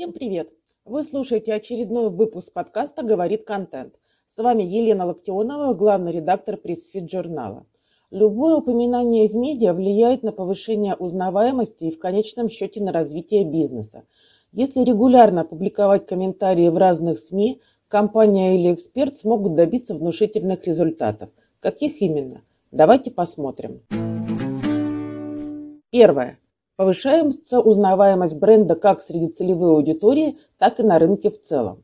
Всем привет! Вы слушаете очередной выпуск подкаста «Говорит контент». С вами Елена Локтионова, главный редактор пресс-фит журнала. Любое упоминание в медиа влияет на повышение узнаваемости и в конечном счете на развитие бизнеса. Если регулярно публиковать комментарии в разных СМИ, компания или эксперт смогут добиться внушительных результатов. Каких именно? Давайте посмотрим. Первое. Повышается узнаваемость бренда как среди целевой аудитории, так и на рынке в целом.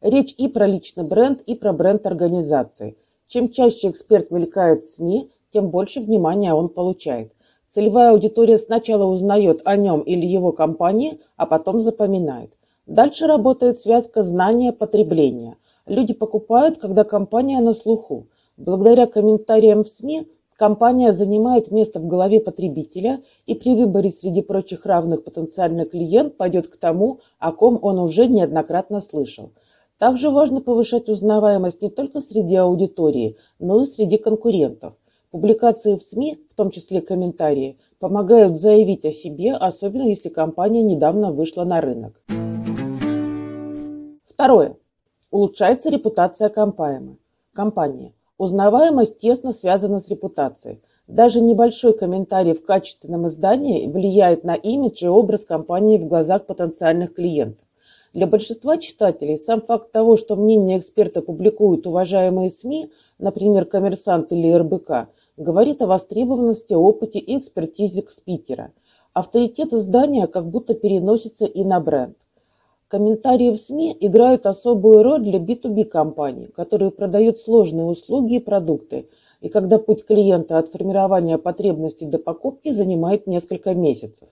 Речь и про личный бренд, и про бренд организации. Чем чаще эксперт мелькает в СМИ, тем больше внимания он получает. Целевая аудитория сначала узнает о нем или его компании, а потом запоминает. Дальше работает связка знания-потребления. Люди покупают, когда компания на слуху. Благодаря комментариям в СМИ Компания занимает место в голове потребителя и при выборе среди прочих равных потенциальный клиент пойдет к тому, о ком он уже неоднократно слышал. Также важно повышать узнаваемость не только среди аудитории, но и среди конкурентов. Публикации в СМИ, в том числе комментарии, помогают заявить о себе, особенно если компания недавно вышла на рынок. Второе. Улучшается репутация компании. Узнаваемость тесно связана с репутацией. Даже небольшой комментарий в качественном издании влияет на имидж и образ компании в глазах потенциальных клиентов. Для большинства читателей сам факт того, что мнение эксперта публикуют уважаемые СМИ, например, «Коммерсант» или РБК, говорит о востребованности, опыте и экспертизе спикера. Авторитет издания как будто переносится и на бренд. Комментарии в СМИ играют особую роль для B2B компаний, которые продают сложные услуги и продукты, и когда путь клиента от формирования потребностей до покупки занимает несколько месяцев.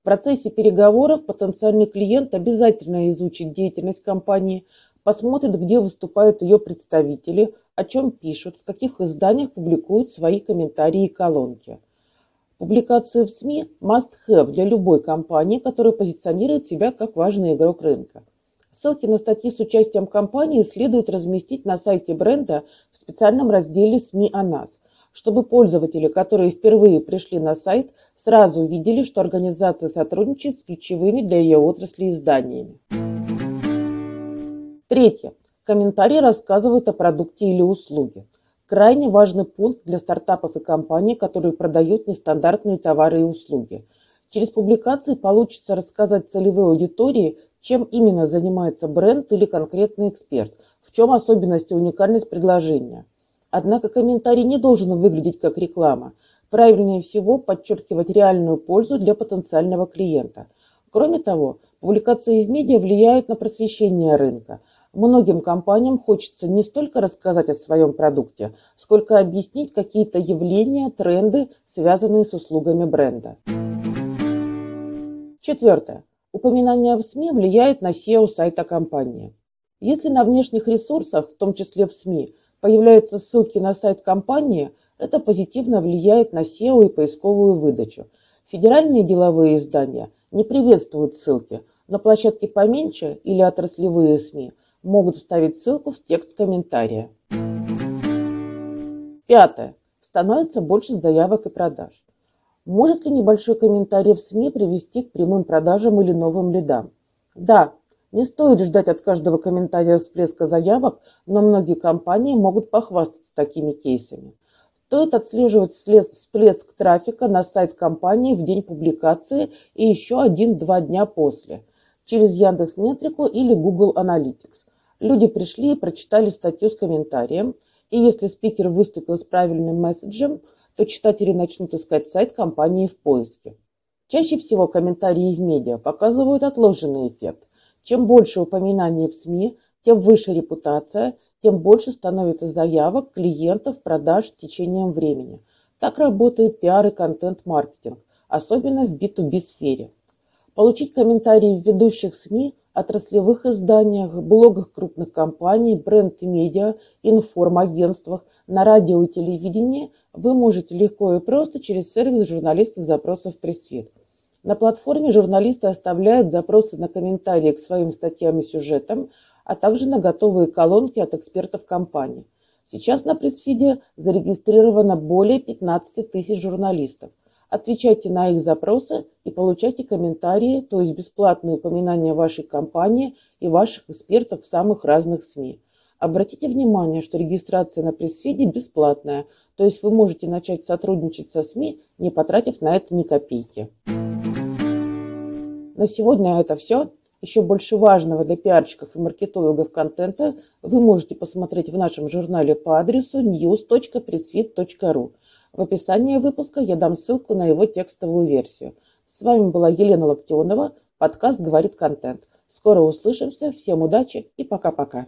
В процессе переговоров потенциальный клиент обязательно изучит деятельность компании, посмотрит, где выступают ее представители, о чем пишут, в каких изданиях публикуют свои комментарии и колонки. Публикации в СМИ – must-have для любой компании, которая позиционирует себя как важный игрок рынка. Ссылки на статьи с участием компании следует разместить на сайте бренда в специальном разделе «СМИ о нас», чтобы пользователи, которые впервые пришли на сайт, сразу увидели, что организация сотрудничает с ключевыми для ее отрасли изданиями. Третье. Комментарии рассказывают о продукте или услуге. Крайне важный пункт для стартапов и компаний, которые продают нестандартные товары и услуги. Через публикации получится рассказать целевой аудитории, чем именно занимается бренд или конкретный эксперт, в чем особенность и уникальность предложения. Однако комментарий не должен выглядеть как реклама. Правильнее всего подчеркивать реальную пользу для потенциального клиента. Кроме того, публикации в медиа влияют на просвещение рынка – Многим компаниям хочется не столько рассказать о своем продукте, сколько объяснить какие-то явления, тренды, связанные с услугами бренда. Четвертое. Упоминание в СМИ влияет на SEO сайта компании. Если на внешних ресурсах, в том числе в СМИ, появляются ссылки на сайт компании, это позитивно влияет на SEO и поисковую выдачу. Федеральные деловые издания не приветствуют ссылки, на площадке поменьше или отраслевые СМИ – могут вставить ссылку в текст комментария. Пятое. Становится больше заявок и продаж. Может ли небольшой комментарий в СМИ привести к прямым продажам или новым лидам? Да, не стоит ждать от каждого комментария всплеска заявок, но многие компании могут похвастаться такими кейсами. Стоит отслеживать всплеск трафика на сайт компании в день публикации и еще один-два дня после через Яндекс.Метрику или Google Analytics. Люди пришли и прочитали статью с комментарием, и если спикер выступил с правильным месседжем, то читатели начнут искать сайт компании в поиске. Чаще всего комментарии в медиа показывают отложенный эффект. Чем больше упоминаний в СМИ, тем выше репутация, тем больше становится заявок, клиентов, продаж с течением времени. Так работает пиар и контент-маркетинг, особенно в B2B сфере. Получить комментарии в ведущих СМИ отраслевых изданиях, блогах крупных компаний, бренд и медиа, информагентствах, на радио и телевидении вы можете легко и просто через сервис журналистских запросов пресс-фит. На платформе журналисты оставляют запросы на комментарии к своим статьям и сюжетам, а также на готовые колонки от экспертов компании. Сейчас на пресс-фиде зарегистрировано более 15 тысяч журналистов. Отвечайте на их запросы и получайте комментарии, то есть бесплатные упоминания вашей компании и ваших экспертов в самых разных СМИ. Обратите внимание, что регистрация на пресс-фиде бесплатная, то есть вы можете начать сотрудничать со СМИ, не потратив на это ни копейки. На сегодня это все. Еще больше важного для пиарщиков и маркетологов контента вы можете посмотреть в нашем журнале по адресу news.pressfit.ru. В описании выпуска я дам ссылку на его текстовую версию. С вами была Елена Локтионова, подкаст «Говорит контент». Скоро услышимся, всем удачи и пока-пока.